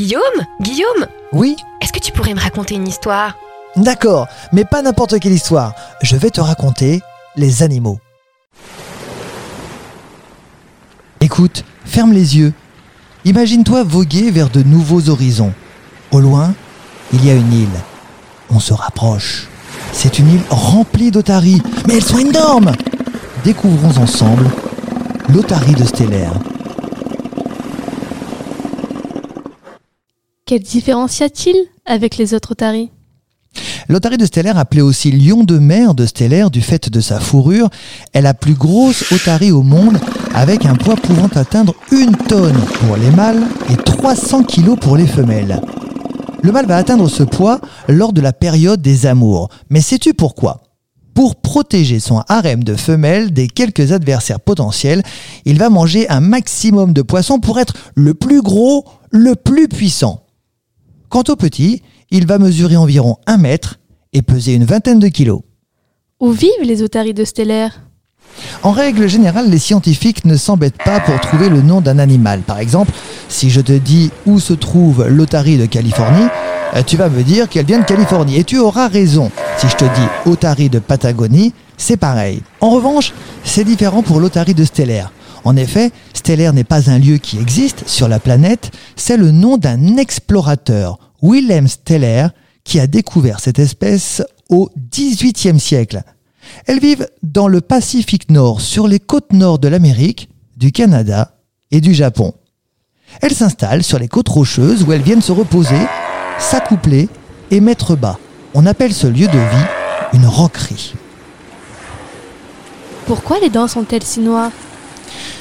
Guillaume Guillaume Oui Est-ce que tu pourrais me raconter une histoire? D'accord, mais pas n'importe quelle histoire. Je vais te raconter les animaux. Écoute, ferme les yeux. Imagine-toi voguer vers de nouveaux horizons. Au loin, il y a une île. On se rapproche. C'est une île remplie d'otaries, mais elles sont énormes Découvrons ensemble l'otarie de Stellaire. Quelle différence y a-t-il avec les autres otaries L'otarie de Stellaire, appelée aussi lion de mer de Stellaire du fait de sa fourrure, est la plus grosse otarie au monde avec un poids pouvant atteindre une tonne pour les mâles et 300 kg pour les femelles. Le mâle va atteindre ce poids lors de la période des amours. Mais sais-tu pourquoi? Pour protéger son harem de femelles des quelques adversaires potentiels, il va manger un maximum de poissons pour être le plus gros, le plus puissant. Quant au petit, il va mesurer environ un mètre et peser une vingtaine de kilos. Où vivent les otaries de stellaire? En règle générale, les scientifiques ne s'embêtent pas pour trouver le nom d'un animal. Par exemple, si je te dis où se trouve l'otarie de Californie, euh, tu vas me dire qu'elle vient de Californie. Et tu auras raison. Si je te dis otarie de Patagonie, c'est pareil. En revanche, c'est différent pour l'otarie de Stellaire. En effet, Stellaire n'est pas un lieu qui existe sur la planète, c'est le nom d'un explorateur, Wilhelm Stellaire, qui a découvert cette espèce au XVIIIe siècle. Elles vivent dans le Pacifique Nord, sur les côtes nord de l'Amérique, du Canada et du Japon. Elles s'installent sur les côtes rocheuses où elles viennent se reposer, s'accoupler et mettre bas. On appelle ce lieu de vie une roquerie. Pourquoi les dents sont-elles si noires?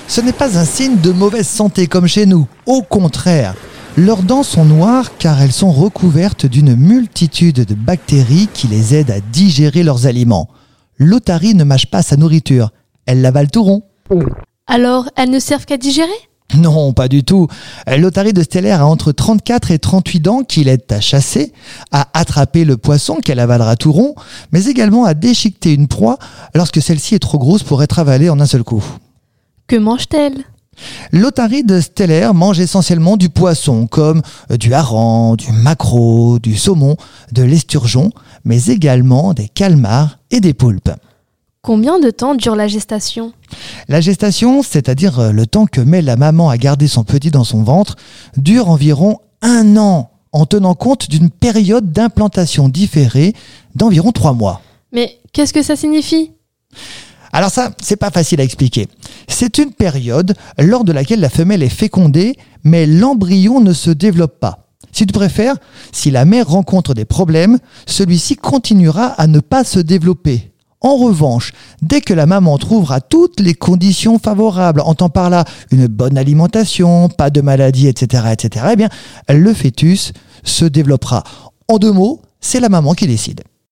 Ce n'est pas un signe de mauvaise santé comme chez nous. Au contraire, leurs dents sont noires car elles sont recouvertes d'une multitude de bactéries qui les aident à digérer leurs aliments. L'otarie ne mâche pas sa nourriture, elle l'avale tout rond. Alors, elles ne servent qu'à digérer? Non, pas du tout. L'otarie de Stellaire a entre 34 et 38 dents qui l'aident à chasser, à attraper le poisson qu'elle avalera tout rond, mais également à déchiqueter une proie lorsque celle-ci est trop grosse pour être avalée en un seul coup. Que mange-t-elle? L'otarie de Stellaire mange essentiellement du poisson, comme du hareng, du maquereau, du saumon, de l'esturgeon, mais également des calmars et des poulpes. Combien de temps dure la gestation? La gestation, c'est-à-dire euh, le temps que met la maman à garder son petit dans son ventre, dure environ un an, en tenant compte d'une période d'implantation différée d'environ trois mois. Mais qu'est-ce que ça signifie? Alors ça, c'est pas facile à expliquer. C'est une période lors de laquelle la femelle est fécondée, mais l'embryon ne se développe pas. Si tu préfères, si la mère rencontre des problèmes, celui-ci continuera à ne pas se développer. En revanche, dès que la maman trouvera toutes les conditions favorables, entend par là une bonne alimentation, pas de maladie, etc., etc., eh bien, le fœtus se développera. En deux mots, c'est la maman qui décide.